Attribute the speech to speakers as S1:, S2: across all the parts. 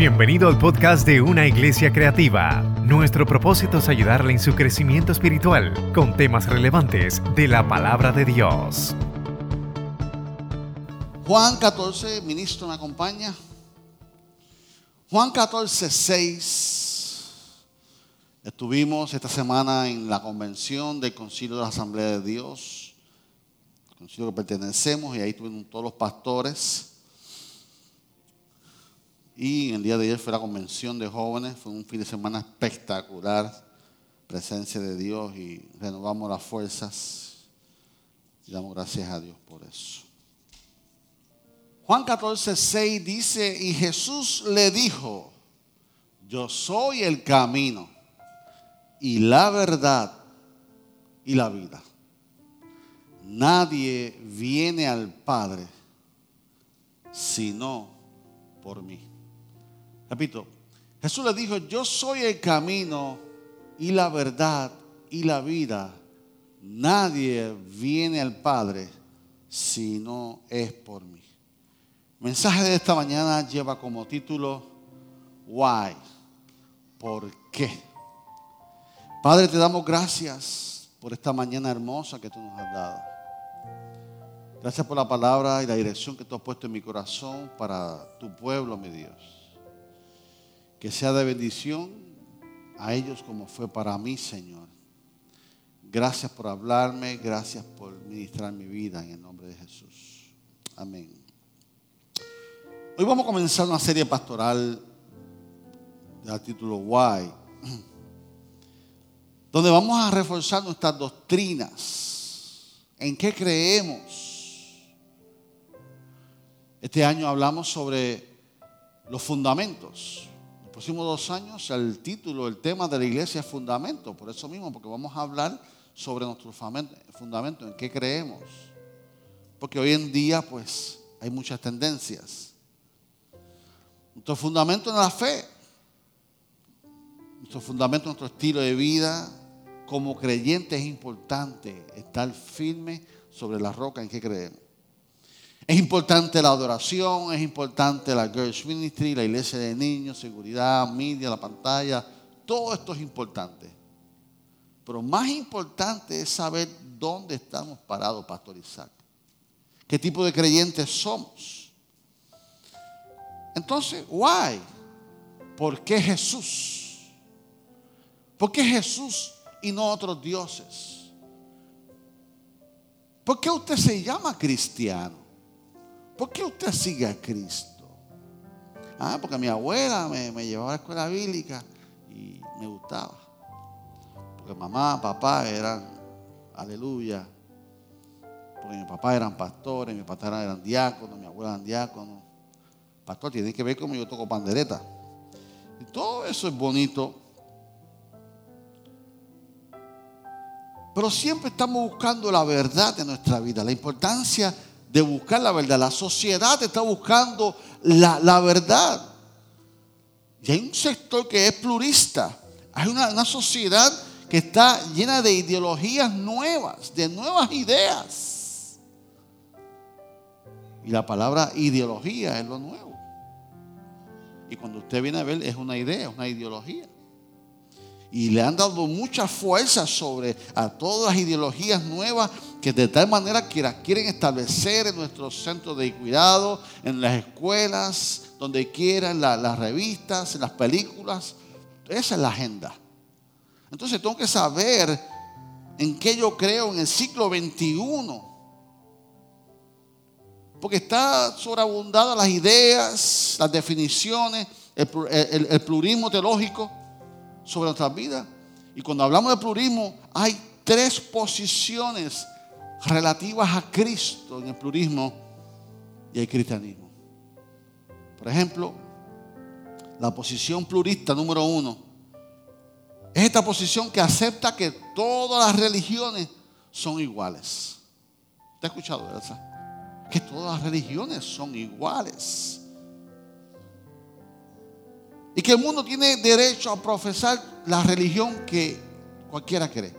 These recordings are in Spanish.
S1: Bienvenido al podcast de Una Iglesia Creativa. Nuestro propósito es ayudarle en su crecimiento espiritual con temas relevantes de la palabra de Dios.
S2: Juan 14, ministro me acompaña. Juan 14, 6. Estuvimos esta semana en la convención del Concilio de la Asamblea de Dios, el concilio que pertenecemos, y ahí tuvimos todos los pastores. Y el día de ayer fue la convención de jóvenes, fue un fin de semana espectacular, presencia de Dios y renovamos las fuerzas. Y damos gracias a Dios por eso. Juan 14, 6 dice, y Jesús le dijo, yo soy el camino y la verdad y la vida. Nadie viene al Padre sino por mí. Repito, Jesús le dijo, yo soy el camino y la verdad y la vida. Nadie viene al Padre si no es por mí. El mensaje de esta mañana lleva como título, Why? ¿Por qué? Padre, te damos gracias por esta mañana hermosa que tú nos has dado. Gracias por la palabra y la dirección que tú has puesto en mi corazón para tu pueblo, mi Dios que sea de bendición a ellos como fue para mí, Señor. Gracias por hablarme, gracias por ministrar mi vida en el nombre de Jesús. Amén. Hoy vamos a comenzar una serie pastoral del título Why, donde vamos a reforzar nuestras doctrinas, en qué creemos. Este año hablamos sobre los fundamentos próximos dos años el título, el tema de la iglesia es fundamento. Por eso mismo, porque vamos a hablar sobre nuestro fundamento, en qué creemos. Porque hoy en día, pues, hay muchas tendencias. Nuestro fundamento en la fe, nuestro fundamento, nuestro estilo de vida, como creyente es importante estar firme sobre la roca en que creemos. Es importante la adoración, es importante la Girls Ministry, la iglesia de niños, seguridad, media, la pantalla. Todo esto es importante. Pero más importante es saber dónde estamos parados, Pastor Isaac. ¿Qué tipo de creyentes somos? Entonces, why? ¿Por qué Jesús? ¿Por qué Jesús y no otros dioses? ¿Por qué usted se llama cristiano? ¿Por qué usted sigue a Cristo? Ah, porque mi abuela me, llevaba a la escuela bíblica y me gustaba. Porque mamá, papá eran, aleluya. Porque mi papá eran pastores, mi papá eran diáconos, mi abuela eran diáconos. Pastor, tiene que ver cómo yo toco pandereta. Y todo eso es bonito. Pero siempre estamos buscando la verdad de nuestra vida, la importancia de buscar la verdad. La sociedad está buscando la, verdad. Y hay un sector que es plurista. Hay una, una sociedad que está llena de ideologías nuevas, de nuevas ideas. Y la palabra ideología es lo nuevo. Y cuando usted viene a ver, es una idea, es una ideología. Y le han dado mucha fuerza sobre a todas las ideologías nuevas que de tal manera que las quieren establecer en nuestros centros de cuidado, en las escuelas, donde quieran, en las revistas, en las películas. Esa es la agenda. Entonces tengo que saber en qué yo creo en el siglo XXI. Porque está sobreabundada las ideas, las definiciones, el, el plurismo teológico sobre nuestras vidas. Y cuando hablamos de plurismo, hay tres posiciones relativas a Cristo en el plurismo y el cristianismo. Por ejemplo, la posición plurista número uno es esta posición que acepta que todas las religiones son iguales. ¿Te ha escuchado eso? Que todas las religiones son iguales. Y que el mundo tiene derecho a profesar la religión que cualquiera cree.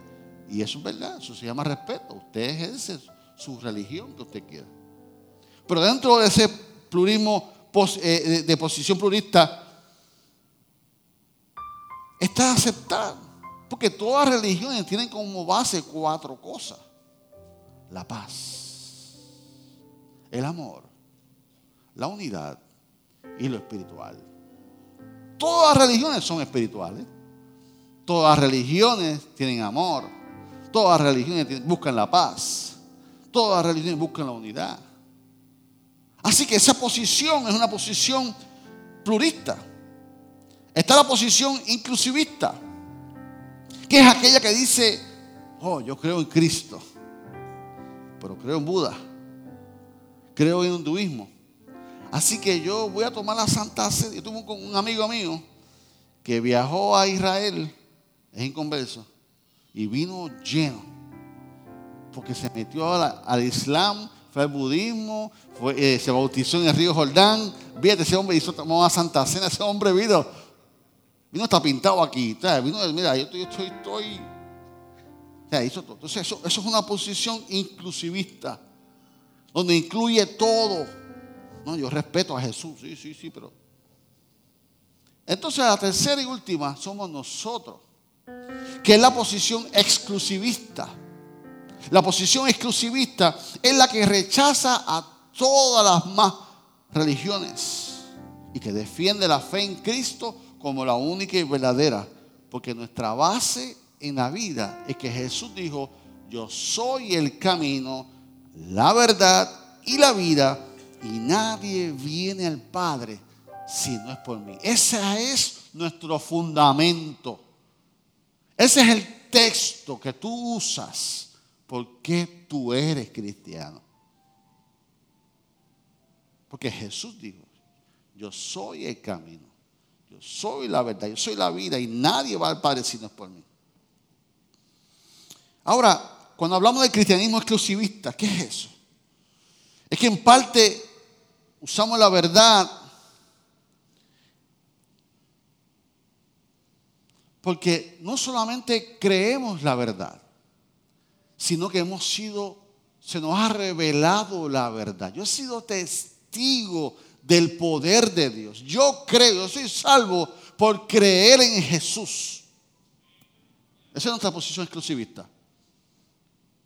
S2: Y eso es verdad, eso se llama respeto. Usted ejerce su religión que usted quiera. Pero dentro de ese plurismo eh, de posición plurista, está aceptar. Porque todas las religiones tienen como base cuatro cosas. La paz, el amor, la unidad y lo espiritual. Todas las religiones son espirituales. Todas las religiones tienen amor. Todas las religiones buscan la paz. Todas las religiones buscan la unidad. Así que esa posición es una posición plurista. Está la posición inclusivista, que es aquella que dice, oh, yo creo en Cristo, pero creo en Buda, creo en hinduismo. Así que yo voy a tomar la Santa Sede. Yo tuve un amigo mío que viajó a Israel, es inconverso, y vino lleno, porque se metió al Islam fue al budismo, eh, se bautizó en el río Jordán. Fíjate, ese hombre hizo, tomó a Santa Cena, ese hombre vino, vino está pintado aquí. Mira, yo estoy, estoy, estoy. Entonces, eso, eso, es una posición inclusivista, donde incluye todo. No, yo respeto a Jesús, sí, sí, sí, pero. Entonces, la tercera y última somos nosotros, que es la posición exclusivista. La posición exclusivista es la que rechaza a todas las más religiones y que defiende la fe en Cristo como la única y verdadera. Porque nuestra base en la vida es que Jesús dijo, yo soy el camino, la verdad y la vida y nadie viene al Padre si no es por mí. Ese es nuestro fundamento. Ese es el texto que tú usas ¿por qué tú eres cristiano? Porque Jesús dijo, yo soy el camino, yo soy la verdad, yo soy la vida y nadie va al Padre si no es por mí. Ahora, cuando hablamos del cristianismo exclusivista, ¿qué es eso? Es que en parte usamos la verdad porque no solamente creemos la verdad, sino que hemos sido, se nos ha revelado la verdad. Yo he sido testigo del poder de Dios. Yo creo, yo soy salvo por creer en Jesús. Esa es nuestra posición exclusivista.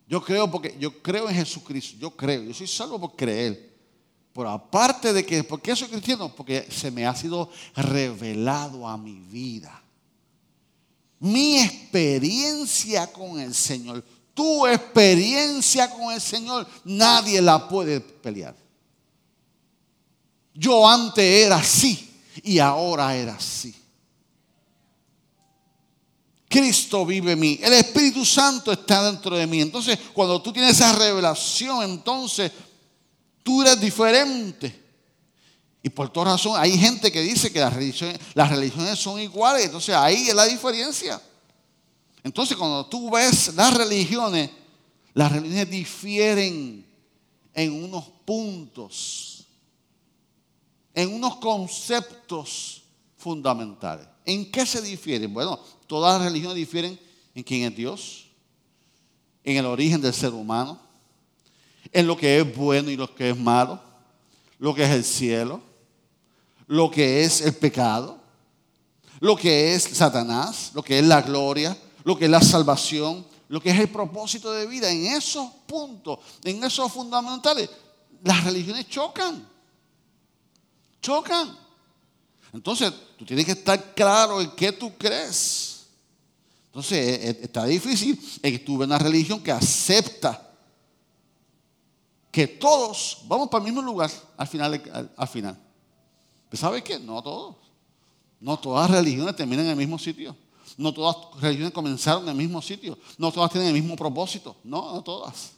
S2: Yo creo porque yo creo en Jesucristo, yo creo, yo soy salvo por creer. Pero aparte de que, ¿por qué soy cristiano? Porque se me ha sido revelado a mi vida. Mi experiencia con el Señor tu experiencia con el Señor, nadie la puede pelear. Yo antes era así y ahora era así. Cristo vive en mí. El Espíritu Santo está dentro de mí. Entonces, cuando tú tienes esa revelación, entonces tú eres diferente. Y por toda razón, hay gente que dice que las religiones, las religiones son iguales. Entonces, ahí es la diferencia. Entonces cuando tú ves las religiones, las religiones difieren en unos puntos, en unos conceptos fundamentales. ¿En qué se difieren? Bueno, todas las religiones difieren en quién es Dios, en el origen del ser humano, en lo que es bueno y lo que es malo, lo que es el cielo, lo que es el pecado, lo que es Satanás, lo que es la gloria, lo que es la salvación, lo que es el propósito de vida. En esos puntos, en esos fundamentales, las religiones chocan. Chocan. Entonces, tú tienes que estar claro en qué tú crees. Entonces, e, e, está difícil en que tú una religión que acepta que todos vamos para el mismo lugar al final. Al, final. ¿Sabes qué? No todos. No todas religiones terminan en el mismo sitio. No todas religiones comenzaron en el mismo sitio. No todas tienen el mismo propósito. No, no todas.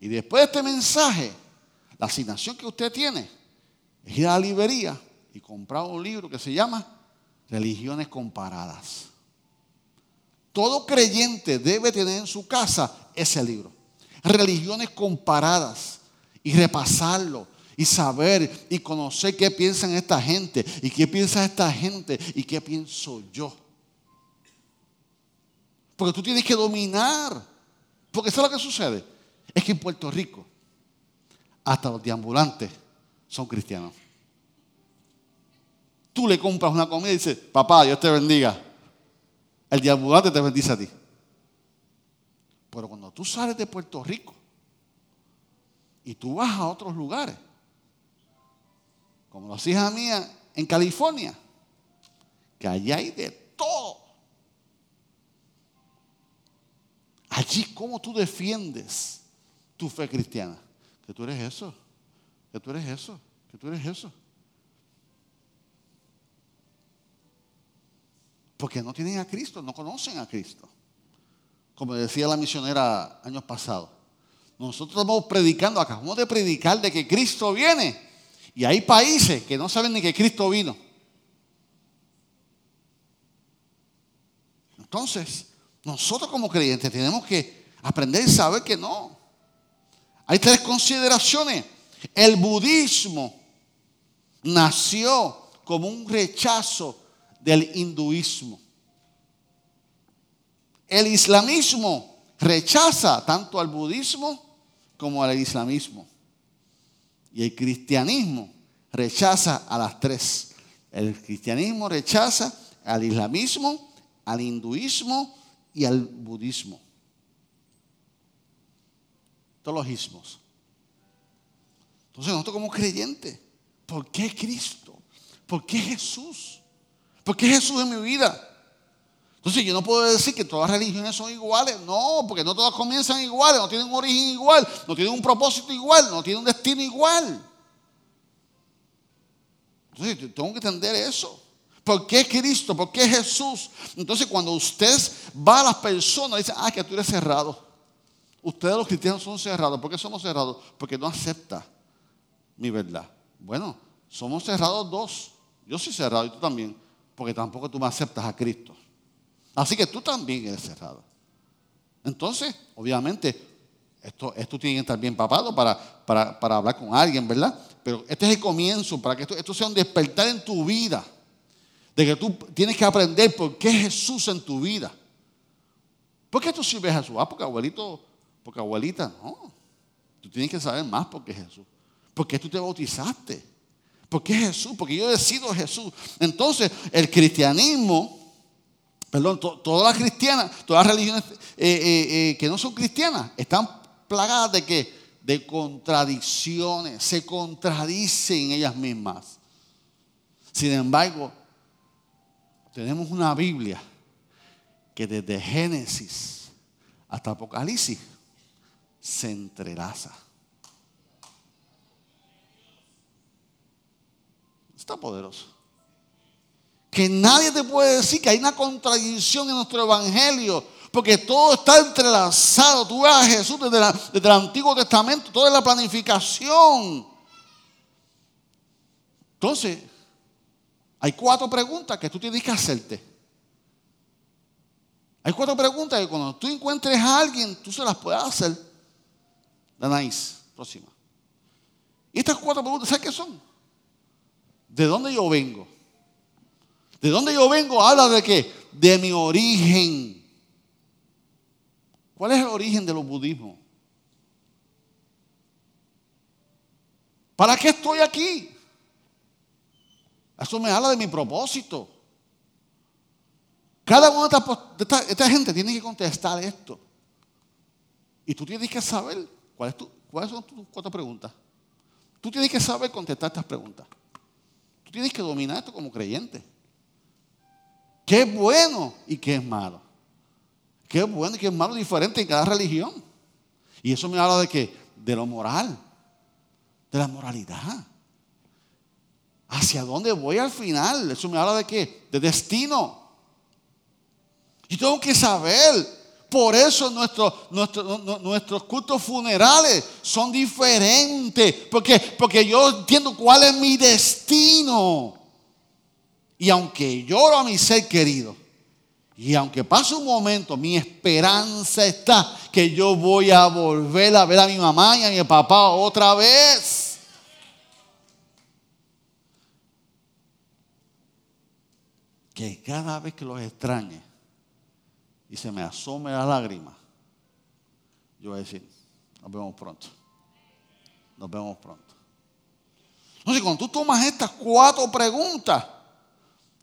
S2: Y después de este mensaje, la asignación que usted tiene es ir a la librería y comprar un libro que se llama Religiones Comparadas. Todo creyente debe tener en su casa ese libro. Religiones comparadas. Y repasarlo. Y saber y conocer qué piensan esta gente. Y qué piensa esta gente. Y qué pienso yo. Porque tú tienes que dominar. Porque eso es lo que sucede. Es que en Puerto Rico, hasta los deambulantes son cristianos. Tú le compras una comida y dices, papá, Dios te bendiga. El diablo te bendice a ti. Tú sales de Puerto Rico y tú vas a otros lugares, como las hijas mías en California, que allá hay de todo. Allí, ¿cómo tú defiendes tu fe cristiana? Que tú eres eso, que tú eres eso, que tú eres eso. Porque no tienen a Cristo, no conocen a Cristo. Como decía la misionera años pasados. Nosotros estamos predicando, acabamos de predicar de que Cristo viene. Y hay países que no saben ni que Cristo vino. Entonces, nosotros como creyentes tenemos que aprender y saber que no. Hay tres consideraciones. El budismo nació como un rechazo del hinduismo. El islamismo rechaza tanto al budismo como al islamismo. Y el cristianismo rechaza a las tres. El cristianismo rechaza al islamismo, al hinduismo y al budismo. Todos los ismos. Entonces nosotros como creyentes, ¿por qué Cristo? ¿Por qué Jesús? ¿Por qué Jesús en mi vida? Entonces yo no puedo decir que todas las religiones son iguales. No, porque no todas comienzan iguales, no tienen un origen igual, no tienen un propósito igual, no tienen un destino igual. Entonces tengo que entender eso. ¿Por qué Cristo? ¿Por qué Jesús? Entonces cuando usted va a las personas, dice, ah, que tú eres cerrado. Ustedes los cristianos son cerrados. ¿Por qué somos cerrados? Porque no acepta mi verdad. Bueno, somos cerrados dos. Yo soy cerrado y tú también porque tampoco tú me aceptas a Cristo. Así que tú también eres cerrado. Entonces, obviamente, esto, esto tiene que estar bien papado para, para, hablar con alguien, ¿verdad? Pero este es el comienzo para que esto, esto sea un despertar en tu vida. De que tú tienes que aprender por qué Jesús en tu vida. ¿Por qué tú sirves a Jesús? Ah, porque abuelito, porque abuelita, no. Tú tienes que saber más por qué Jesús. Porque tú te bautizaste. ¿Por qué Jesús? Porque yo decido Jesús. Entonces, el cristianismo, perdón, todas las cristianas, todas las religiones eh, eh, eh, que no son cristianas, están plagadas de qué? De contradicciones, se contradicen ellas mismas. Sin embargo, tenemos una Biblia que desde Génesis hasta Apocalipsis se entrelaza. Está poderoso. Que nadie te puede decir que hay una contradicción en nuestro evangelio. Porque todo está entrelazado. Tú ves a Jesús desde, el Antiguo Testamento, toda la planificación. Entonces, hay cuatro preguntas que tú tienes que hacerte. Hay cuatro preguntas que cuando tú encuentres a alguien, tú se las puedes hacer. Danais, próxima. Y estas cuatro preguntas, ¿sabes qué son? ¿De dónde yo vengo? ¿De dónde yo vengo? Habla de qué? De mi origen. ¿Cuál es el origen de los budismos? ¿Para qué estoy aquí? Eso me habla de mi propósito. Cada una de esta, gente tiene que contestar esto. Y tú tienes que saber cuáles son tus cuatro preguntas. Tú tienes que saber contestar estas preguntas tienes que dominar esto como creyente. ¿Qué es bueno y qué es malo? ¿Qué es bueno y qué es malo diferente en cada religión? Y eso me habla de qué? De lo moral, de la moralidad. ¿Hacia dónde voy al final? Eso me habla de qué? De destino. Y tengo que saber por eso nuestros, nuestros cultos funerales son diferentes. Porque, porque yo entiendo cuál es mi destino. Y aunque lloro a mi ser querido, y aunque pase un momento, mi esperanza está que yo voy a volver a ver a mi mamá y a mi papá otra vez. Que cada vez que los extrañe, y se me asome la lágrima, yo voy a decir, nos vemos pronto. Nos vemos pronto. Entonces, cuando tú tomas estas cuatro preguntas,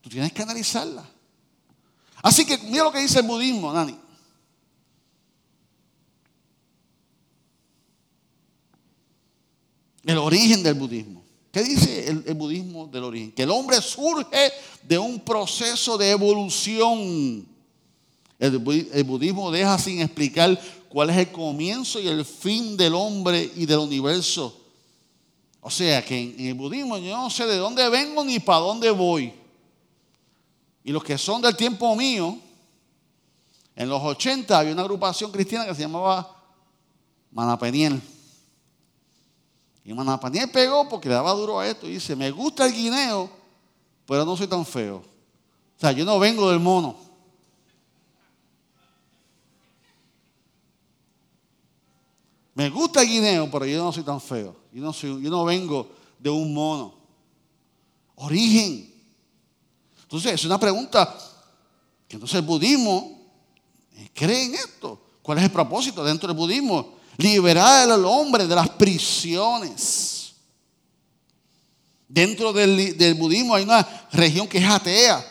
S2: Tú tienes que analizarla. Así que mira lo que dice el budismo, Nani. El origen del budismo. ¿Qué dice el, budismo del origen? Que el hombre surge de un proceso de evolución. El, budismo deja sin explicar cuál es el comienzo y el fin del hombre y del universo. O sea que en, el budismo yo no sé de dónde vengo ni para dónde voy. Y los que son del tiempo mío, en los 80 había una agrupación cristiana que se llamaba Manapeniel. Y Manapeniel pegó porque le daba duro a esto y dice, me gusta el guineo, pero no soy tan feo. O sea, yo no vengo del mono. Me gusta el guineo, pero yo no soy tan feo. Yo no, soy, yo no vengo de un mono. Origen. Entonces, es una pregunta que entonces el budismo eh, cree en esto. ¿Cuál es el propósito dentro del budismo? Liberar al hombre de las prisiones. Dentro del, budismo hay una región que es atea,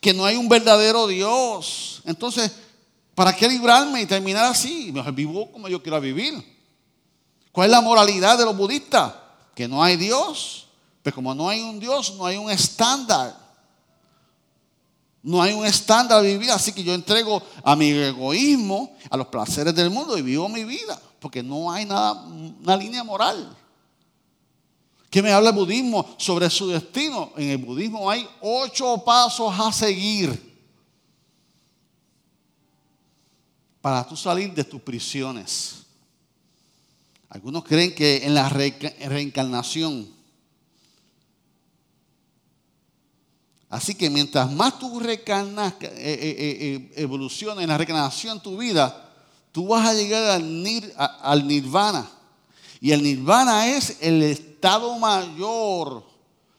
S2: que no hay un verdadero Dios. Entonces, ¿para qué librarme y terminar así? Mejor vivo como yo quiero vivir. ¿Cuál es la moralidad de los budistas? Que no hay Dios. Pero como no hay un Dios, no hay un estándar. No hay un estándar de vivir. Así que yo entrego a mi egoísmo, a los placeres del mundo y vivo mi vida. Porque no hay nada, una línea moral. ¿Qué me habla el budismo sobre su destino? En el budismo hay ocho pasos a seguir para tú salir de tus prisiones. Algunos creen que en la reencarnación. Así que mientras más tú reencarnas, eh, eh, eh, evoluciones en la reencarnación tu vida, tú vas a llegar al, al nirvana. Y el nirvana es el estado mayor.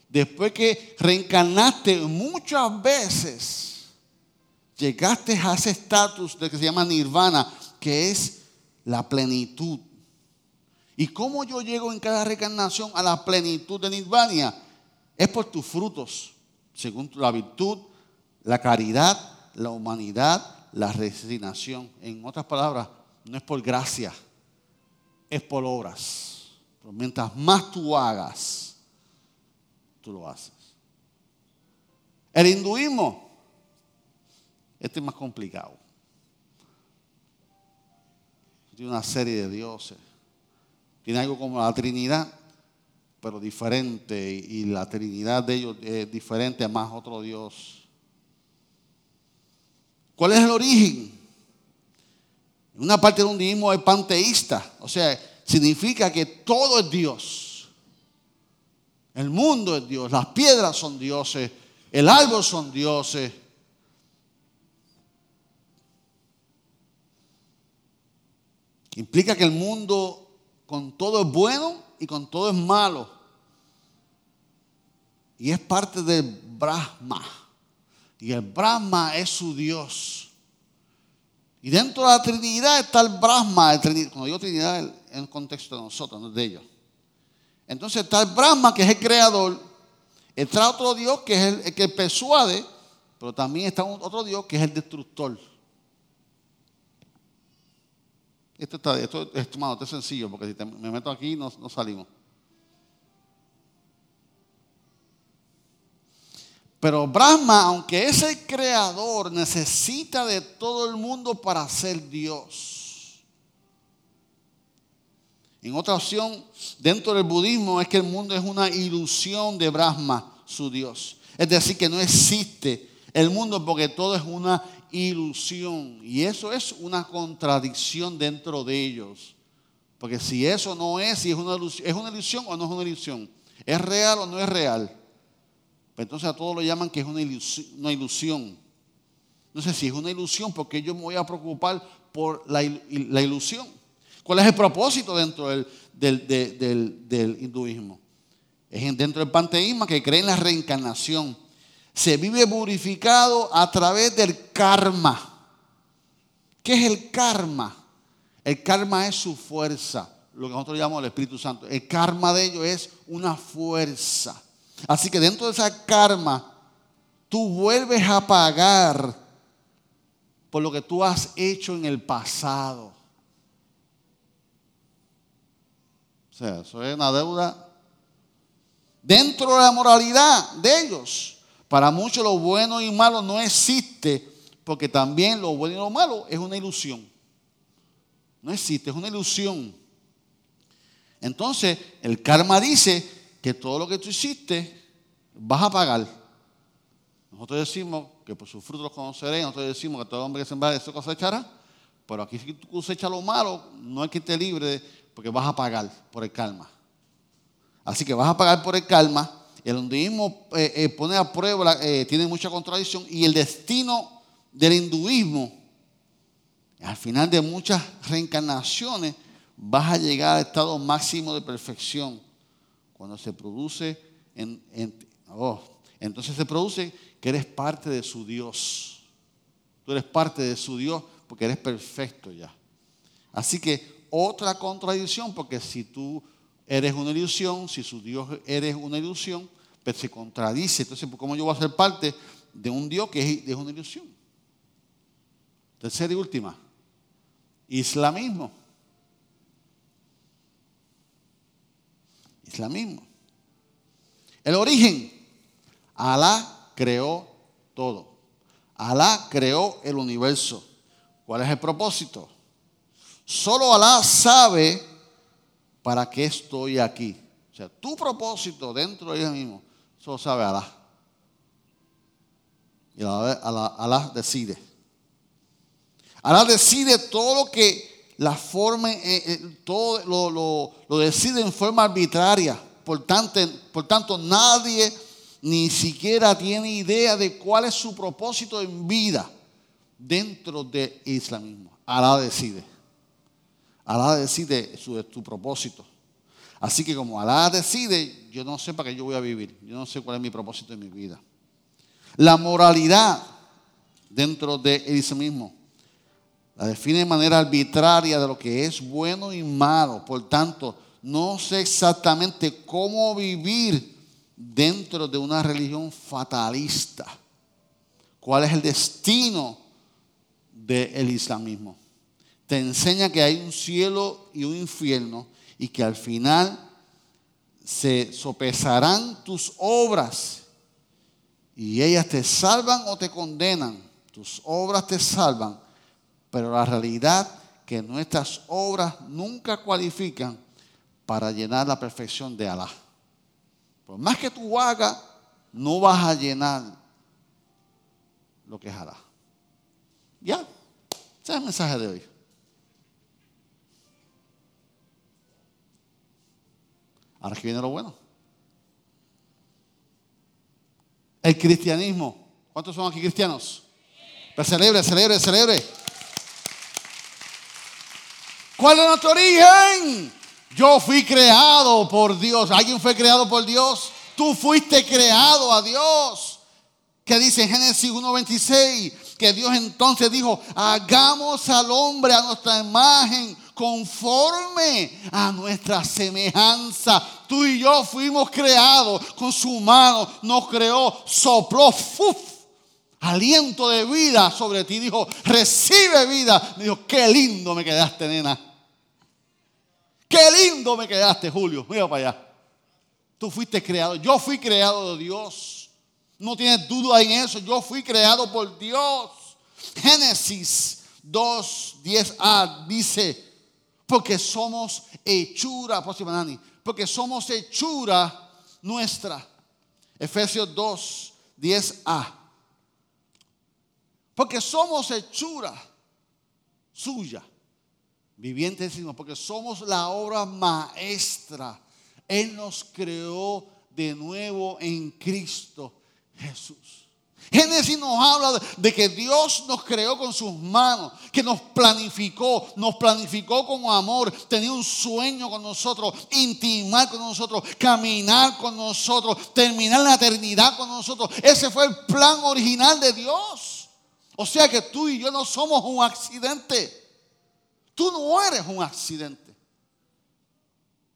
S2: Después que reencarnaste muchas veces, llegaste a ese estatus de que se llama nirvana, que es la plenitud. ¿Y cómo yo llego en cada reencarnación a la plenitud de Nirvana? Es por tus frutos, según la virtud, la caridad, la humanidad, la resignación. En otras palabras, no es por gracia, es por obras. Pero mientras más tú hagas, tú lo haces. El hinduismo, este es más complicado. Tiene una serie de dioses tiene algo como la Trinidad, pero diferente. Y la Trinidad de ellos es diferente a más otro Dios. ¿Cuál es el origen? Una parte del budismo es panteísta, o sea, significa que todo es Dios. El mundo es Dios, las piedras son dioses, el árbol son dioses. Implica que el mundo con todo es bueno y con todo es malo. Y es parte del Brahma. Y el Brahma es su Dios. Y dentro de la Trinidad está el Brahma. cuando digo Trinidad, en el contexto de nosotros, no de ellos. Entonces está el Brahma, que es el creador. Está otro Dios, que es el que persuade. Pero también está otro Dios, que es el destructor. Esto, está, esto, esto, es sencillo, porque si me meto aquí no, no salimos. Pero Brahma, aunque es el creador, necesita de todo el mundo para ser Dios. En otra opción, dentro del budismo, es que el mundo es una ilusión de Brahma, su Dios. Es decir, que no existe el mundo porque todo es una ilusión. Y eso es una contradicción dentro de ellos. Porque si eso no es, si es una, ¿es una ilusión o no es una ilusión, es real o no es real. Pues entonces a todos lo llaman que es una ilusión. No sé si es una ilusión, porque yo me voy a preocupar por la, ilusión. ¿Cuál es el propósito dentro del hinduismo? Es dentro del panteísmo que cree en la reencarnación se vive purificado a través del karma. ¿Qué es el karma? El karma es su fuerza, lo que nosotros llamamos el Espíritu Santo. El karma de ellos es una fuerza. Así que dentro de esa karma tú vuelves a pagar por lo que tú has hecho en el pasado. O sea, eso es una deuda dentro de la moralidad de ellos. Para muchos lo bueno y malo no existe, porque también lo bueno y lo malo es una ilusión. No existe, es una ilusión. Entonces, el karma dice que todo lo que tú hiciste vas a pagar. Nosotros decimos que por sus frutos los conoceréis, nosotros decimos que todo hombre que sembra eso cosechará, pero aquí si tú cosechas lo malo, no es que te libre porque vas a pagar por el karma. Así que vas a pagar por el karma. El hinduismo eh, eh, pone a prueba, eh, tiene mucha contradicción y el destino del hinduismo, al final de muchas reencarnaciones, vas a llegar al estado máximo de perfección. Cuando se produce, oh, entonces se produce que eres parte de su Dios. Tú eres parte de su Dios porque eres perfecto ya. Así que otra contradicción, porque si tú eres una ilusión, si su Dios eres una ilusión, pues se contradice. Entonces, ¿cómo yo voy a ser parte de un Dios que es una ilusión? Tercera y última, islamismo. Islamismo. El origen, Alá creó todo. Alá creó el universo. ¿Cuál es el propósito? Solo Alá sabe para qué estoy aquí. O sea, tu propósito dentro de ella mismo, solo sabe Alá. Y Alá, Alá decide. Alá decide todo lo que la forma, eh, eh, todo lo, lo, decide en forma arbitraria. Por tanto, por tanto, nadie ni siquiera tiene idea de cuál es su propósito en vida dentro del islamismo. Alá decide. Alá decide su, su propósito. Así que como Alá decide, yo no sé para qué yo voy a vivir. Yo no sé cuál es mi propósito en mi vida. La moralidad dentro del islamismo la define de manera arbitraria de lo que es bueno y malo. Por tanto, no sé exactamente cómo vivir dentro de una religión fatalista. ¿Cuál es el destino del islamismo? Te enseña que hay un cielo y un infierno y que al final se sopesarán tus obras y ellas te salvan o te condenan. Tus obras te salvan pero la realidad que nuestras obras nunca cualifican para llenar la perfección de Alá. Por más que tú hagas, no vas a llenar lo que es Alá. Ya, ese es el mensaje de hoy. Ahora que viene lo bueno. El cristianismo. ¿Cuántos son aquí cristianos? Pero celebre, celebre, celebre. ¿Cuál es nuestro origen? Yo fui creado por Dios. ¿Alguien fue creado por Dios? Tú fuiste creado a Dios. Que dice en Génesis 1.26 que Dios entonces dijo, hagamos al hombre a nuestra imagen conforme a nuestra semejanza. Tú y yo fuimos creados con su mano, nos creó, sopló, ¡fuf! aliento de vida sobre ti. Dijo, recibe vida. Dijo, qué lindo me quedaste, nena. Qué lindo me quedaste, Julio. Mira para allá. Tú fuiste creado. Yo fui creado de Dios. No tienes duda en eso. Yo fui creado por Dios. Génesis 2, 10a dice, porque somos hechura, próxima Nani, porque somos hechura nuestra. Efesios 2, 10a. Porque somos hechura suya vivientes porque somos la obra maestra. Él nos creó de nuevo en Cristo Jesús. Génesis nos habla de que Dios nos creó con sus manos, que nos planificó, nos planificó con amor, tenía un sueño con nosotros, intimar con nosotros, caminar con nosotros, terminar la eternidad con nosotros. Ese fue el plan original de Dios. O sea que tú y yo no somos un accidente. Tú no eres un accidente.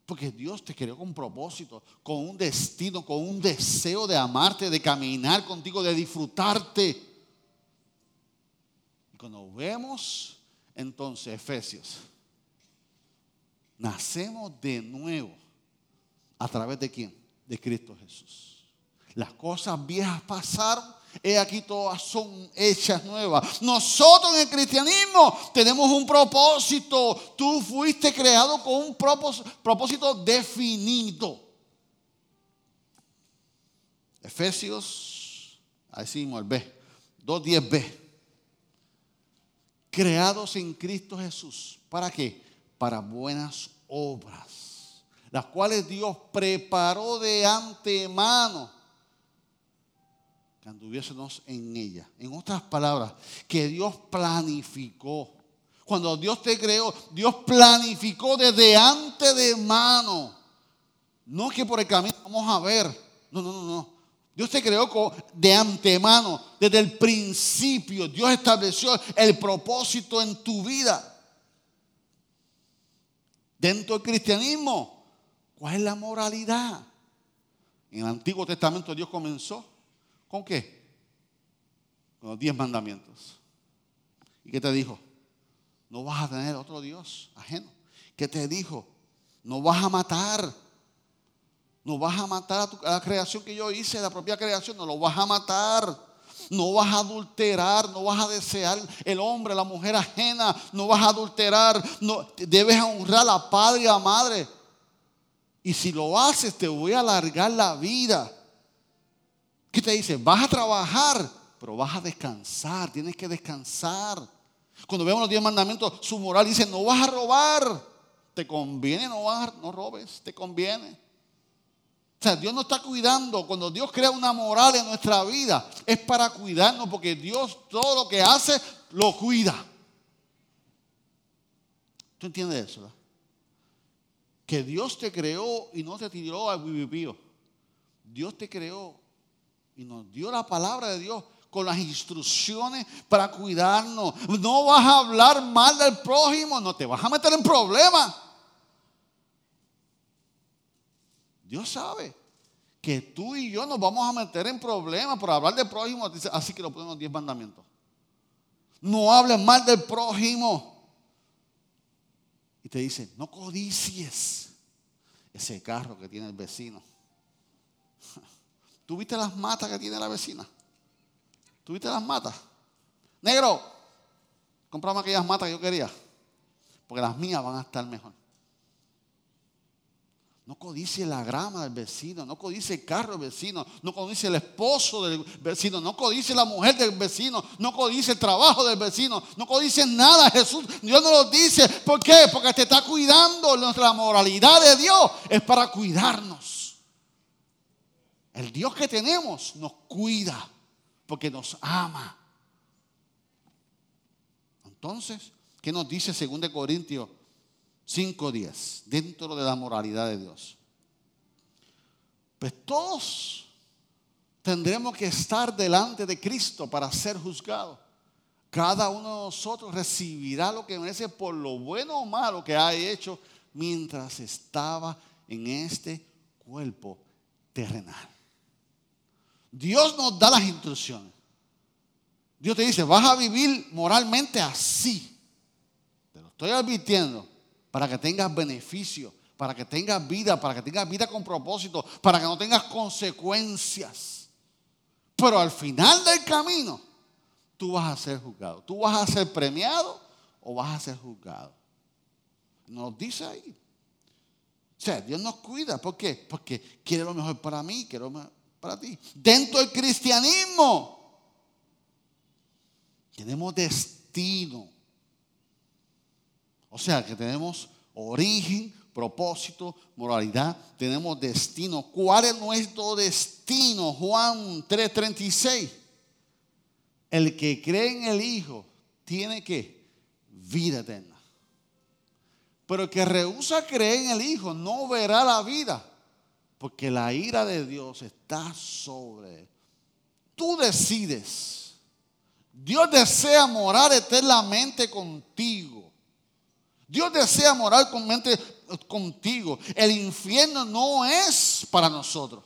S2: Porque Dios te creó con propósito, con un destino, con un deseo de amarte, de caminar contigo, de disfrutarte. Y cuando vemos entonces Efesios, nacemos de nuevo. ¿A través de quién? De Cristo Jesús. Las cosas viejas pasaron He aquí todas son hechas nuevas. Nosotros en el cristianismo tenemos un propósito. Tú fuiste creado con un propósito, definido. Efesios, ahí decimos el B, 2.10b. Creados en Cristo Jesús. ¿Para qué? Para buenas obras, las cuales Dios preparó de antemano que anduviésemos en ella. En otras palabras, que Dios planificó. Cuando Dios te creó, Dios planificó desde antes de mano. No que por el camino vamos a ver. No, no, no, no. Dios te creó de antemano, desde el principio. Dios estableció el propósito en tu vida. Dentro del cristianismo, ¿cuál es la moralidad? En el Antiguo Testamento Dios comenzó ¿Con qué? Con los diez mandamientos. ¿Y qué te dijo? No vas a tener otro Dios ajeno. ¿Qué te dijo? No vas a matar. No vas a matar a, la creación que yo hice, la propia creación. No lo vas a matar. No vas a adulterar, no vas a desear el hombre, la mujer ajena, no vas a adulterar, no, debes honrar a padre y a madre. Y si lo haces, te voy a alargar la vida. ¿Qué te dice? Vas a trabajar, pero vas a descansar, tienes que descansar. Cuando vemos los diez mandamientos, su moral dice, no vas a robar, te conviene, no, vas, no robes, te conviene. O sea, Dios nos está cuidando. Cuando Dios crea una moral en nuestra vida, es para cuidarnos, porque Dios todo lo que hace, lo cuida. ¿Tú entiendes eso? Que Dios te creó y no te tiró al vivipío. Dios te creó y nos dio la palabra de Dios con las instrucciones para cuidarnos. No vas a hablar mal del prójimo, no te vas a meter en problemas. Dios sabe que tú y yo nos vamos a meter en problemas por hablar del prójimo, así que lo ponen los diez mandamientos. No hables mal del prójimo. Y te dice, no codicies ese carro que tiene el vecino. ¿Tú viste las matas que tiene la vecina? ¿Tú viste las matas? Negro, comprame aquellas matas que yo quería. Porque las mías van a estar mejor. No codice la grama del vecino, no codice el carro del vecino, no codice el esposo del vecino, no codice la mujer del vecino, no codice el trabajo del vecino, no codice nada. Jesús, Dios no lo dice. ¿Por qué? Porque te está cuidando. Nuestra moralidad de Dios es para cuidarnos. El Dios que tenemos nos cuida porque nos ama. Entonces, ¿qué nos dice 2 Corintios 5:10 dentro de la moralidad de Dios? Pues todos tendremos que estar delante de Cristo para ser juzgados. Cada uno de nosotros recibirá lo que merece por lo bueno o malo que ha hecho mientras estaba en este cuerpo terrenal. Dios nos da las instrucciones. Dios te dice, vas a vivir moralmente así. Te lo estoy advirtiendo para que tengas beneficio, para que tengas vida, para que tengas vida con propósito, para que no tengas consecuencias. Pero al final del camino, tú vas a ser juzgado. Tú vas a ser premiado o vas a ser juzgado. Nos dice ahí. O sea, Dios nos cuida. ¿Por qué? Porque quiere lo mejor para mí, quiere lo mejor para ti. Dentro del cristianismo tenemos destino. O sea que tenemos origen, propósito, moralidad, tenemos destino. ¿Cuál es nuestro destino? Juan 3:36. El que cree en el Hijo tiene que vida eterna. Pero el que rehúsa creer en el Hijo no verá la vida porque la ira de Dios está sobre. Tú decides. Dios desea morar eternamente contigo. Dios desea morar con mente, contigo. El infierno no es para nosotros.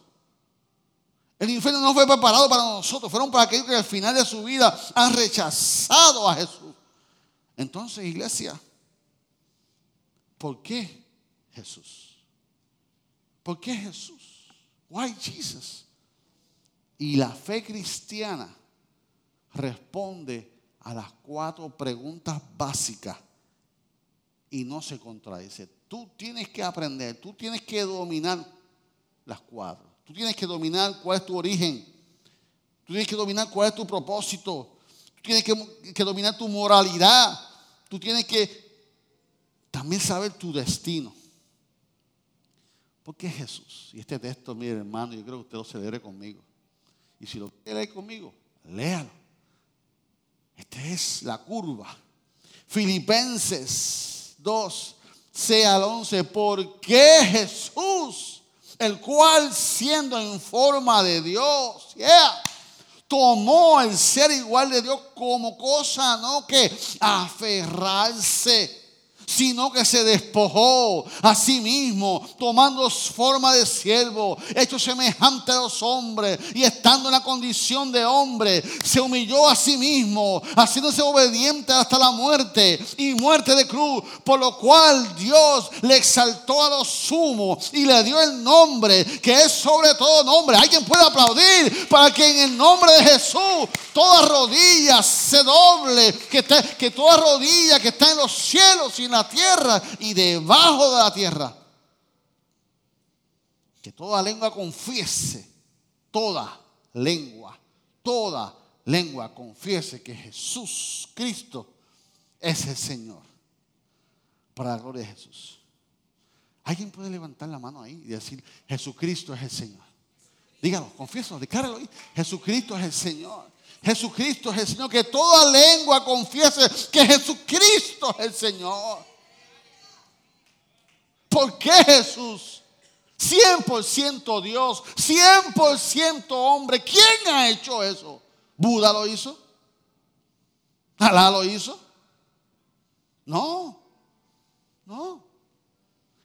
S2: El infierno no fue preparado para nosotros, fueron para aquellos que al final de su vida han rechazado a Jesús. Entonces, iglesia, ¿por qué Jesús? ¿Por qué Jesús? Why Jesus? Y la fe cristiana responde a las cuatro preguntas básicas y no se contradice. Tú tienes que aprender, tú tienes que dominar las cuatro. Tú tienes que dominar cuál es tu origen. Tú tienes que dominar cuál es tu propósito. Tú tienes que, dominar tu moralidad. Tú tienes que también saber tu destino. ¿Por qué Jesús? Y este texto, mire hermano, yo creo que usted lo celebre conmigo. Y si lo quiere conmigo, léalo. Esta es la curva. Filipenses 2, sea al 11. ¿Por qué Jesús? el cual siendo en forma de Dios, yeah, tomó el ser igual de Dios como cosa, no que aferrarse sino que se despojó a sí mismo, tomando forma de siervo, hecho semejante a los hombres, y estando en la condición de hombre, se humilló a sí mismo, haciéndose obediente hasta la muerte y muerte de cruz, por lo cual Dios le exaltó a los sumos y le dio el nombre que es sobre todo nombre. Alguien puede aplaudir para que en el nombre de Jesús toda rodilla se doble, que, que toda rodilla que está en los cielos y la tierra y debajo de la tierra. Que toda lengua confiese, toda lengua, toda lengua confiese que Jesús Cristo es el Señor. Para la gloria de Jesús. Alguien puede levantar la mano ahí y decir, Jesucristo es el Señor. Dígalo, confiésalo, decláralo ahí. Jesucristo es el Señor. Jesucristo es el Señor. Que toda lengua confiese que Jesucristo es el Señor. ¿Por qué Jesús? 100% Dios, 100% hombre. ¿Quién ha hecho eso? ¿Buda lo hizo? ¿Alá lo hizo? No, no.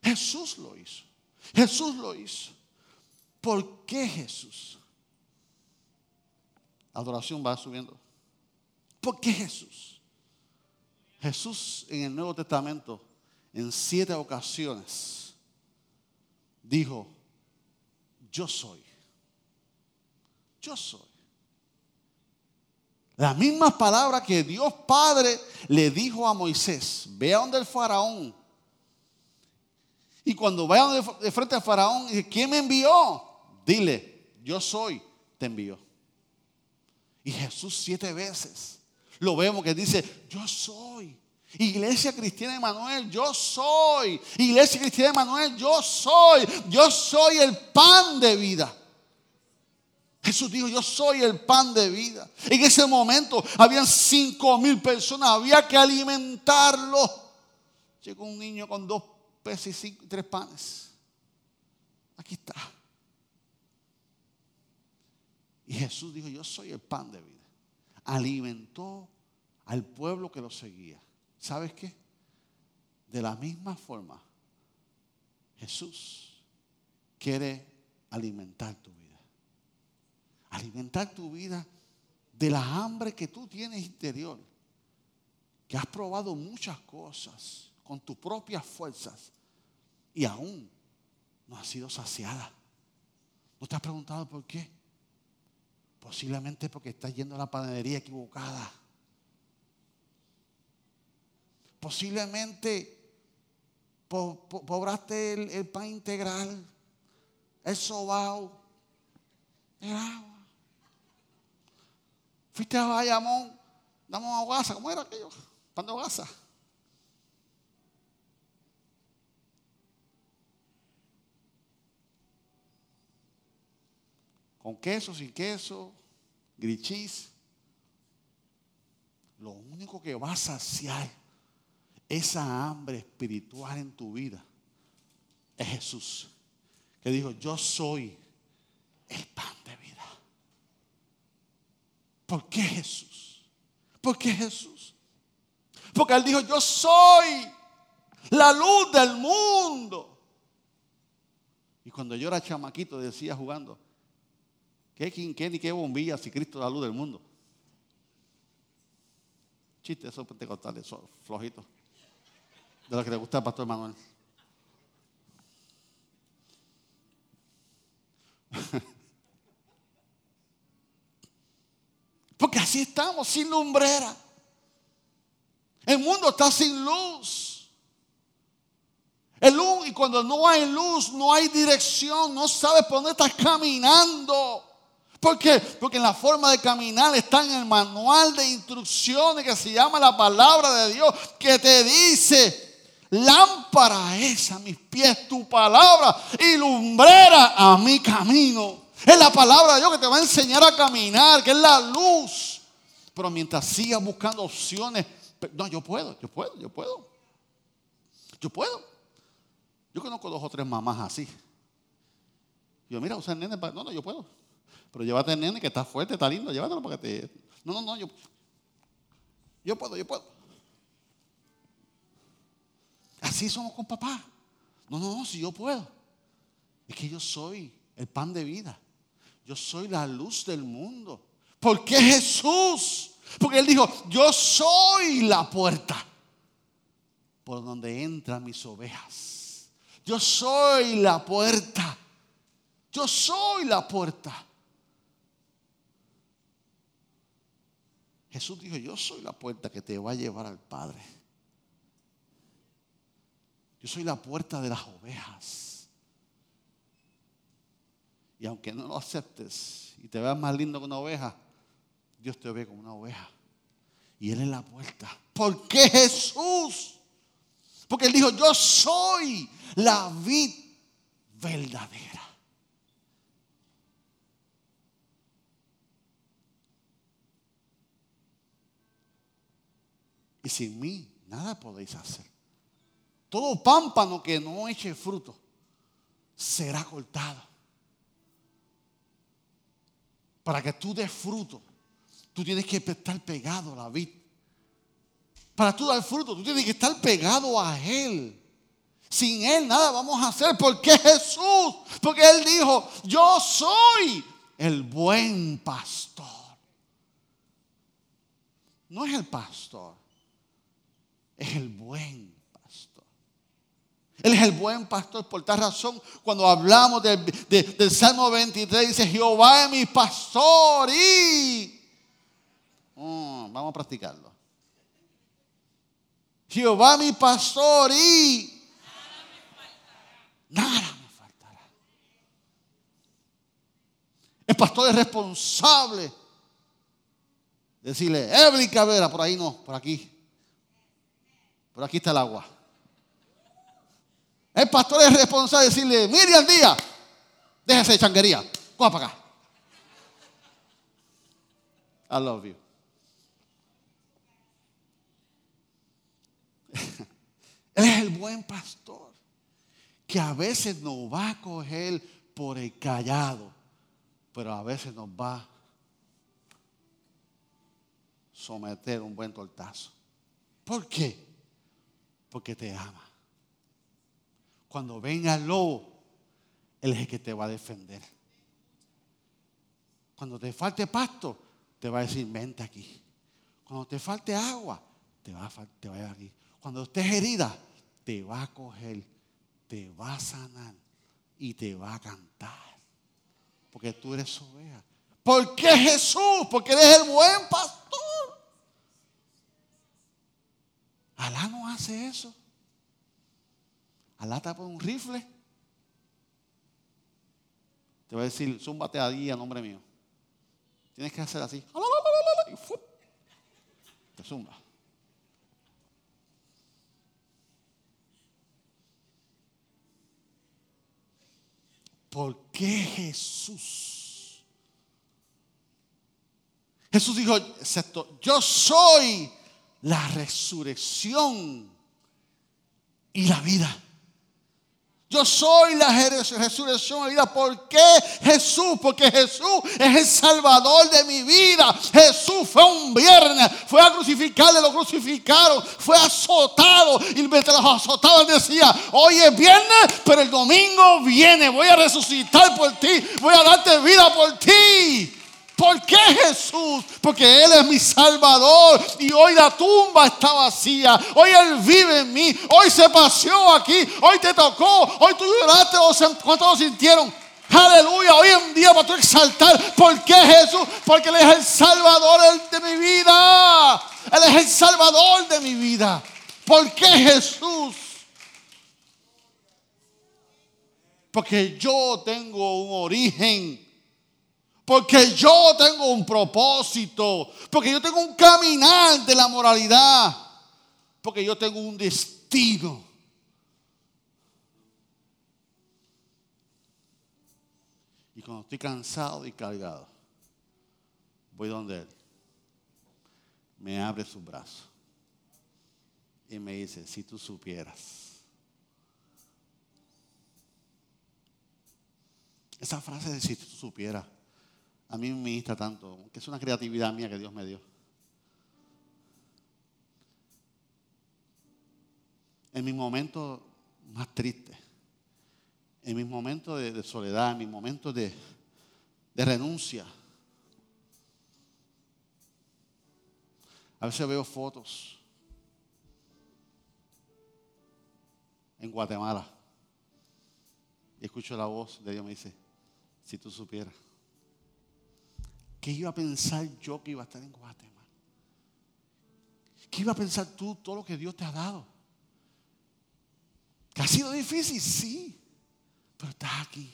S2: Jesús lo hizo. Jesús lo hizo. ¿Por qué Jesús? Adoración va subiendo. ¿Por qué Jesús? Jesús en el Nuevo Testamento en siete ocasiones dijo, yo soy. Yo soy. Las mismas palabras que Dios Padre le dijo a Moisés, ve a donde el faraón. Y cuando vaya de frente al faraón, ¿quién me envió? Dile, yo soy, te envió. Y Jesús siete veces lo vemos que dice, yo soy. Iglesia Cristiana Emanuel, yo soy. Iglesia Cristiana Emanuel, yo soy. Yo soy el pan de vida. Jesús dijo, yo soy el pan de vida. En ese momento habían cinco mil personas, había que alimentarlo. Llegó un niño con dos peces y tres panes. Aquí está. Y Jesús dijo, yo soy el pan de vida. Alimentó al pueblo que lo seguía. ¿Sabes qué? De la misma forma, Jesús quiere alimentar tu vida. Alimentar tu vida de la hambre que tú tienes interior. Que has probado muchas cosas con tus propias fuerzas y aún no has sido saciada. ¿No te has preguntado por qué? Posiblemente porque estás yendo a la panadería equivocada posiblemente pobraste el, pan integral, el sobao, el agua. Fuiste a Bayamón, damos a hogaza, ¿cómo era aquello? Pan de hogaza. Con queso, sin queso, grichis. Lo único que va a saciar esa hambre espiritual en tu vida es Jesús. Que dijo, yo soy el pan de vida. ¿Por qué Jesús? ¿Por qué Jesús? Porque Él dijo, yo soy. la luz del mundo. Y cuando yo era chamaquito decía jugando, ¿qué quinquén y qué bombilla si Cristo es la luz del mundo? Chiste, eso pentecostales, flojito. De lo que le gusta al pastor Manuel. Porque así estamos, sin lumbrera. El mundo está sin luz. El luz, y cuando no hay luz, no hay dirección, no sabes por dónde estás caminando. ¿Por qué? Porque en la forma de caminar está en el manual de instrucciones que se llama la palabra de Dios, que te dice, lámpara es a mis pies tu palabra y lumbrera a mi camino. Es la palabra de Dios que te va a enseñar a caminar, que es la luz. Pero mientras sigas buscando opciones, no, yo puedo, yo puedo, yo puedo. Yo puedo. Yo conozco dos o tres mamás así. Yo, mira, usa el nene para... No, no, yo puedo. Pero llévate el nene que está fuerte, está lindo, llévatelo para que te... No, no, no, yo... Yo puedo, yo puedo. Así somos con papá. No, no, no, si yo puedo. Es que yo soy el pan de vida. Yo soy la luz del mundo. ¿Por qué Jesús? Porque Él dijo, yo soy la puerta por donde entran mis ovejas. Yo soy la puerta. Yo soy la puerta. Jesús dijo, yo soy la puerta que te va a llevar al Padre. Yo soy la puerta de las ovejas. Y aunque no lo aceptes y te veas más lindo que una oveja, Dios te ve como una oveja. Y Él es la puerta. ¿Por qué Jesús? Porque Él dijo, yo soy la vid verdadera. Y sin mí nada podéis hacer. Todo pámpano que no eche fruto será cortado. Para que tú des fruto, tú tienes que estar pegado a la vid. Para tú dar fruto, tú tienes que estar pegado a Él. Sin Él nada vamos a hacer. porque Jesús? Porque Él dijo, yo soy el buen pastor. No es el pastor, es el buen él es el buen pastor. Por tal razón, cuando hablamos del Salmo 23, dice, Jehová es mi pastor y... Mm, vamos a practicarlo. Jehová mi pastor y... Nada me faltará. El pastor es responsable. Decirle, Evelyn Cabrera, por ahí no, por aquí. Por aquí está el agua. El pastor es responsable de decirle, Miriam Díaz, déjese de changuería, coja para acá. I love you. Él es el buen pastor que a veces nos va a coger por el callado, pero a veces nos va a someter un buen tortazo. ¿Por qué? Porque te ama cuando venga el lobo, Él es el que te va a defender. Cuando te falte pasto, te va a decir, vente aquí. Cuando te falte agua, te va a, te va a ir aquí. Cuando estés herida, te va a coger, te va a sanar y te va a cantar. Porque tú eres oveja. ¿Por qué Jesús? Porque eres el buen pastor. Alá no hace eso. Alá por un rifle. Te voy a decir, zúmbate a día, nombre mío. Tienes que hacer así. Te zumba. ¿Por qué Jesús? Jesús dijo, excepto, yo soy la resurrección y la vida. Yo soy la resurrección y la vida. ¿Por qué Jesús? Porque Jesús es el salvador de mi vida. Jesús fue un viernes, fue a crucificarle, lo crucificaron, fue azotado. Y mientras los azotaban decía, hoy es viernes, pero el domingo viene. Voy a resucitar por ti, voy a darte vida por ti. ¿Por qué Jesús? Porque Él es mi Salvador y hoy la tumba está vacía. Hoy Él vive en mí. Hoy se paseó aquí. Hoy te tocó. Hoy tú lloraste. ¿Cuántos lo sintieron? Aleluya. Hoy en día para tú exaltar. ¿Por qué Jesús? Porque Él es el Salvador de mi vida. Él es el Salvador de mi vida. ¿Por qué Jesús? Porque yo tengo un origen porque yo tengo un propósito. Porque yo tengo un caminar de la moralidad. Porque yo tengo un destino. Y cuando estoy cansado y cargado, voy donde Él. Me abre su brazo. Y me dice, si tú supieras. Esa frase de si tú supieras a mí me ministra tanto, que es una creatividad mía que Dios me dio. En mis momentos más tristes, en mis momentos de, soledad, en mis momentos de, de renuncia, a veces veo fotos en Guatemala y escucho la voz de Dios me dice, si tú supieras. ¿Qué iba a pensar yo que iba a estar en Guatemala? ¿Qué iba a pensar tú todo lo que Dios te ha dado? ¿Que ha sido difícil? Sí, pero estás aquí.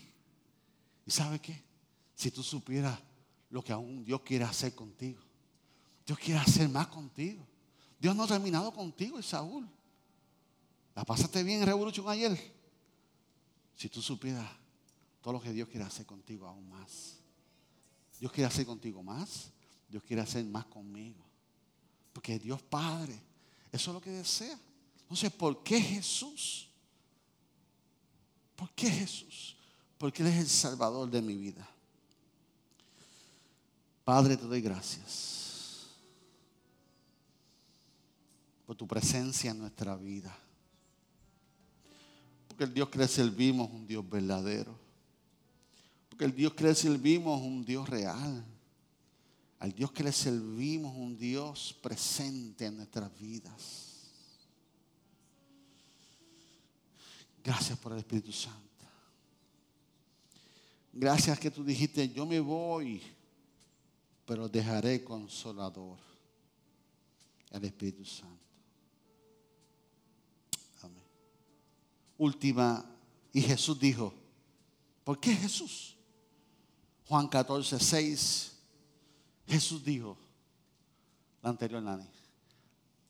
S2: ¿Y sabes qué? Si tú supieras lo que aún Dios quiere hacer contigo, Dios quiere hacer más contigo. Dios no ha terminado contigo, Saúl. ¿La pasaste bien en Revolución ayer? Si tú supieras todo lo que Dios quiere hacer contigo aún más. Dios quiere hacer contigo más. Dios quiere hacer más conmigo. Porque Dios Padre, eso es lo que desea. Entonces, ¿por qué Jesús? ¿Por qué Jesús? Porque Él es el Salvador de mi vida. Padre, te doy gracias por tu presencia en nuestra vida. Porque el Dios que le servimos es un Dios verdadero. Porque el Dios que le servimos un Dios real. Al Dios que le servimos un Dios presente en nuestras vidas. Gracias por el Espíritu Santo. Gracias que tú dijiste, yo me voy, pero dejaré consolador, el Espíritu Santo. Amén. Última, y Jesús dijo, ¿por qué Jesús? Juan 14, 6, Jesús dijo, la anterior Nani.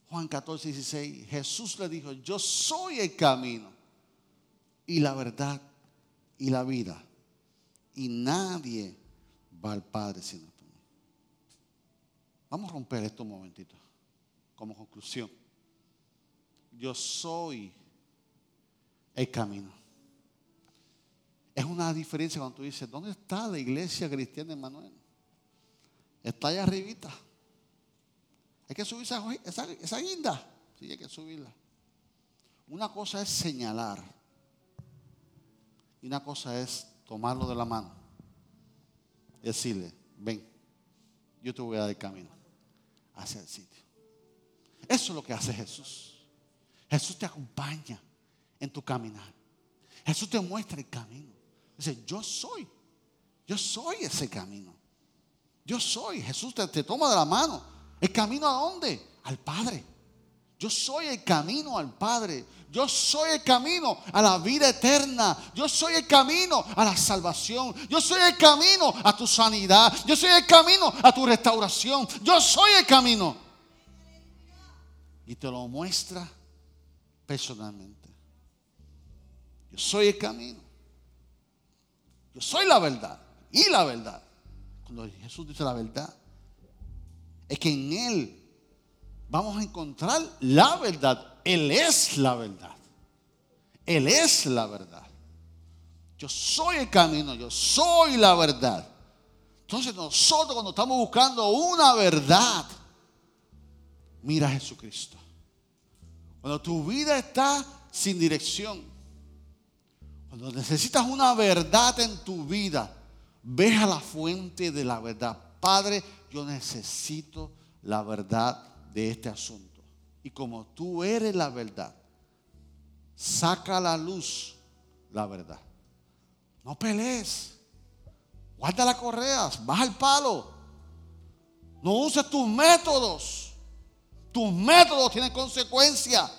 S2: Juan 14, 16, Jesús le dijo, yo soy el camino y la verdad y la vida. Y nadie va al Padre sino mí. Vamos a romper esto un momentito, como conclusión. Yo soy el camino. Es una diferencia cuando tú dices, ¿dónde está la iglesia cristiana de Manuel? Está allá arribita. Hay que subir esa, esa, guinda. Sí, hay que subirla. Una cosa es señalar. Y una cosa es tomarlo de la mano. Y decirle, ven, yo te voy a dar el camino hacia el sitio. Eso es lo que hace Jesús. Jesús te acompaña en tu caminar. Jesús te muestra el camino. Dice, yo soy. Yo soy ese camino. Yo soy. Jesús te, toma de la mano. ¿El camino a dónde? Al Padre. Yo soy el camino al Padre. Yo soy el camino a la vida eterna. Yo soy el camino a la salvación. Yo soy el camino a tu sanidad. Yo soy el camino a tu restauración. Yo soy el camino. Y te lo muestra personalmente. Yo soy el camino. Yo soy la verdad y la verdad. Cuando Jesús dice la verdad, es que en Él vamos a encontrar la verdad. Él es la verdad. Él es la verdad. Yo soy el camino, yo soy la verdad. Entonces nosotros cuando estamos buscando una verdad, mira a Jesucristo. Cuando tu vida está sin dirección, cuando necesitas una verdad en tu vida, ve a la fuente de la verdad. Padre, yo necesito la verdad de este asunto. Y como tú eres la verdad, saca a la luz la verdad. No pelees. Guarda las correas, baja el palo. No uses tus métodos. Tus métodos tienen consecuencias.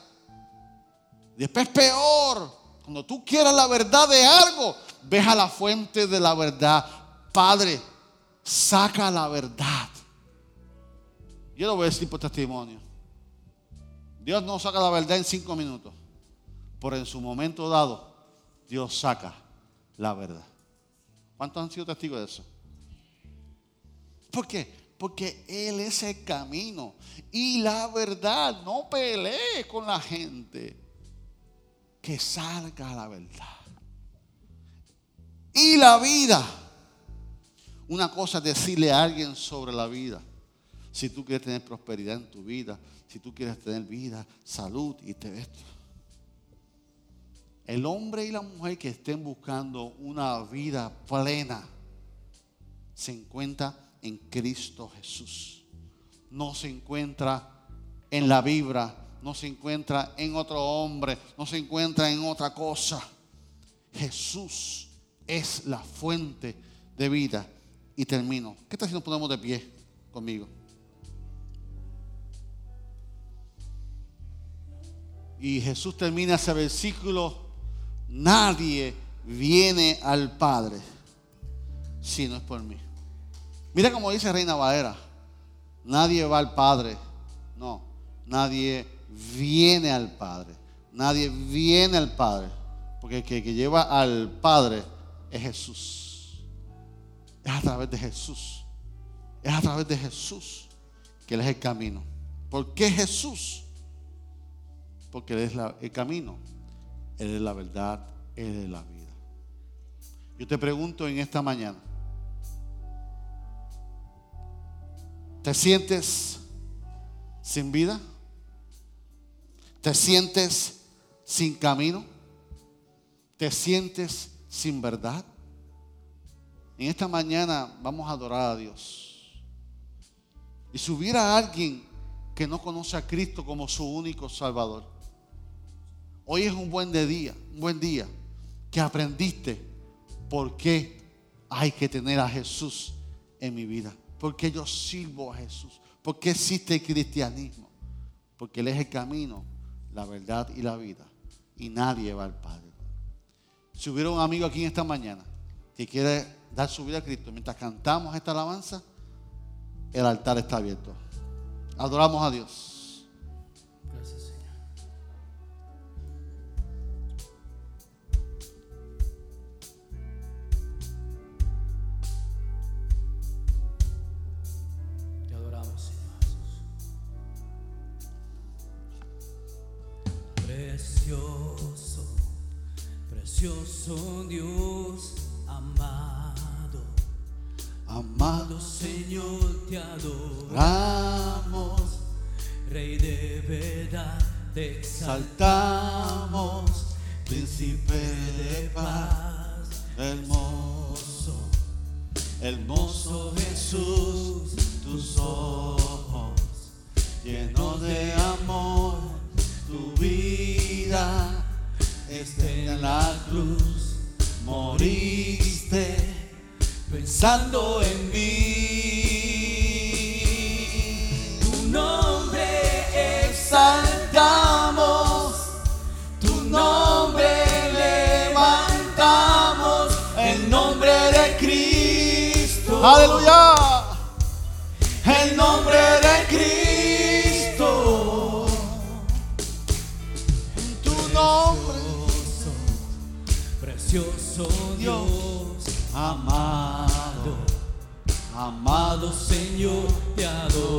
S2: Después peor. Cuando tú quieras la verdad de algo, ve a la fuente de la verdad. Padre, saca la verdad. Yo lo voy a decir por testimonio. Dios no saca la verdad en cinco minutos. Pero en su momento dado, Dios saca la verdad. ¿Cuántos han sido testigos de eso? ¿Por qué? Porque Él es el camino y la verdad. No pelee con la gente. Que salga la verdad. Y la vida. Una cosa es decirle a alguien sobre la vida. Si tú quieres tener prosperidad en tu vida, si tú quieres tener vida, salud y te esto. El hombre y la mujer que estén buscando una vida plena se encuentra en Cristo Jesús. No se encuentra en la vibra, no se encuentra en otro hombre, no se encuentra en otra cosa. Jesús es la fuente de vida. Y termino. ¿Qué tal si nos ponemos de pie conmigo? Y Jesús termina ese versículo Nadie viene al Padre si no es por mí. Mira como dice Reina Valera. Nadie va al Padre. No, nadie viene al Padre. Nadie viene al Padre. Porque el que, lleva al Padre es Jesús. Es a través de Jesús. Es a través de Jesús que Él es el camino. ¿Por qué Jesús? Porque Él es el camino. Él es la verdad, Él es la vida. Yo te pregunto en esta mañana, ¿te sientes sin vida? ¿Te sientes sin camino? ¿Te sientes sin verdad? En esta mañana vamos a adorar a Dios. Y si hubiera alguien que no conoce a Cristo como su único Salvador, Hoy es un buen día, un buen día que aprendiste por qué hay que tener a Jesús en mi vida. Porque yo sirvo a Jesús. Porque existe el cristianismo. Porque Él es el camino, la verdad y la vida. Y nadie va al Padre. Si hubiera un amigo aquí en esta mañana que quiere dar su vida a Cristo mientras cantamos esta alabanza, el altar está abierto. Adoramos a Dios.
S3: En la cruz, moriste pensando en mí. Tu nombre exaltamos, tu nombre levantamos, el nombre de Cristo.
S2: Aleluya.
S3: Te adoramos.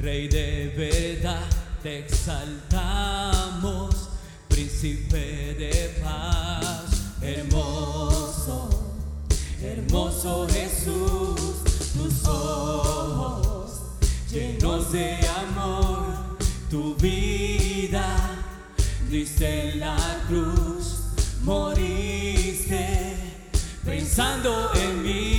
S3: Rey de verdad, te exaltamos. Príncipe de paz, hermoso, hermoso Jesús. Tus ojos llenos de amor, tu vida, diste en la cruz, moriste pensando en mí.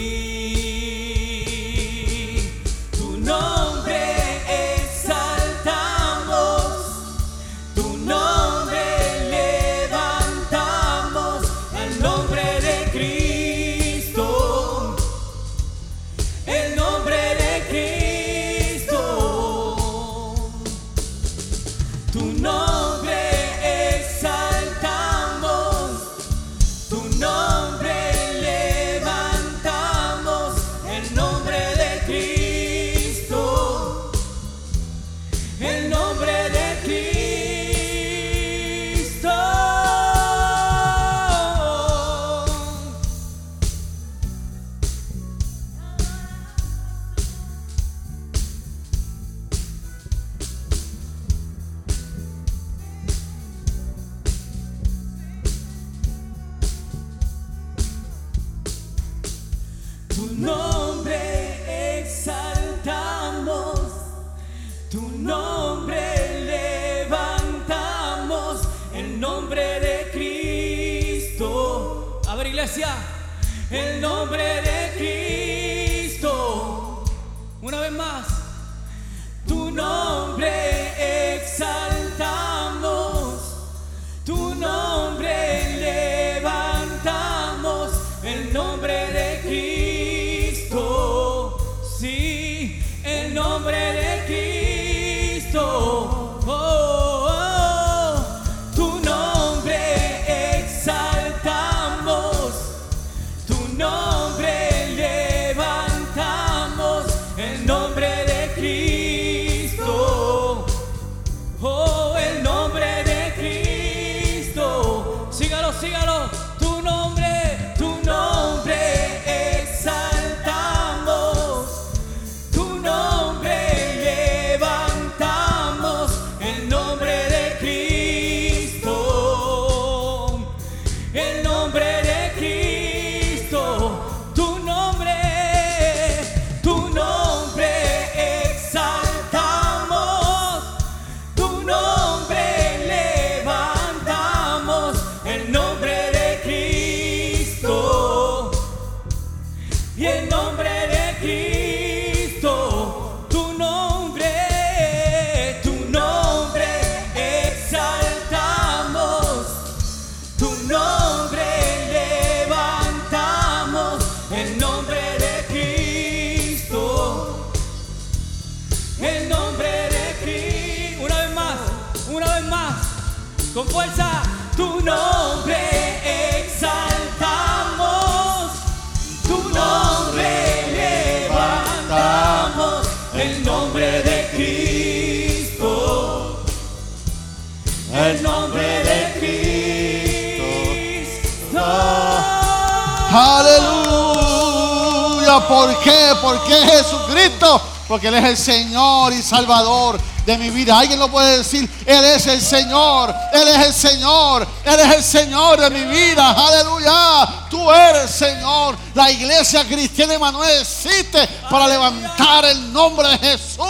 S2: ¿Por qué? ¿Por qué Jesucristo? Porque Él es el Señor y Salvador de mi vida. Alguien lo puede decir. Él es el Señor. Él es el Señor. Él es el Señor de mi vida. Aleluya. Tú eres Señor. La iglesia cristiana Emanuel existe para levantar el nombre de Jesús.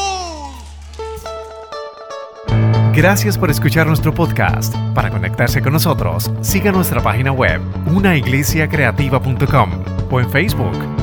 S1: Gracias por escuchar nuestro podcast. Para conectarse con nosotros, siga nuestra página web, unaiglesiacreativa.com o en Facebook,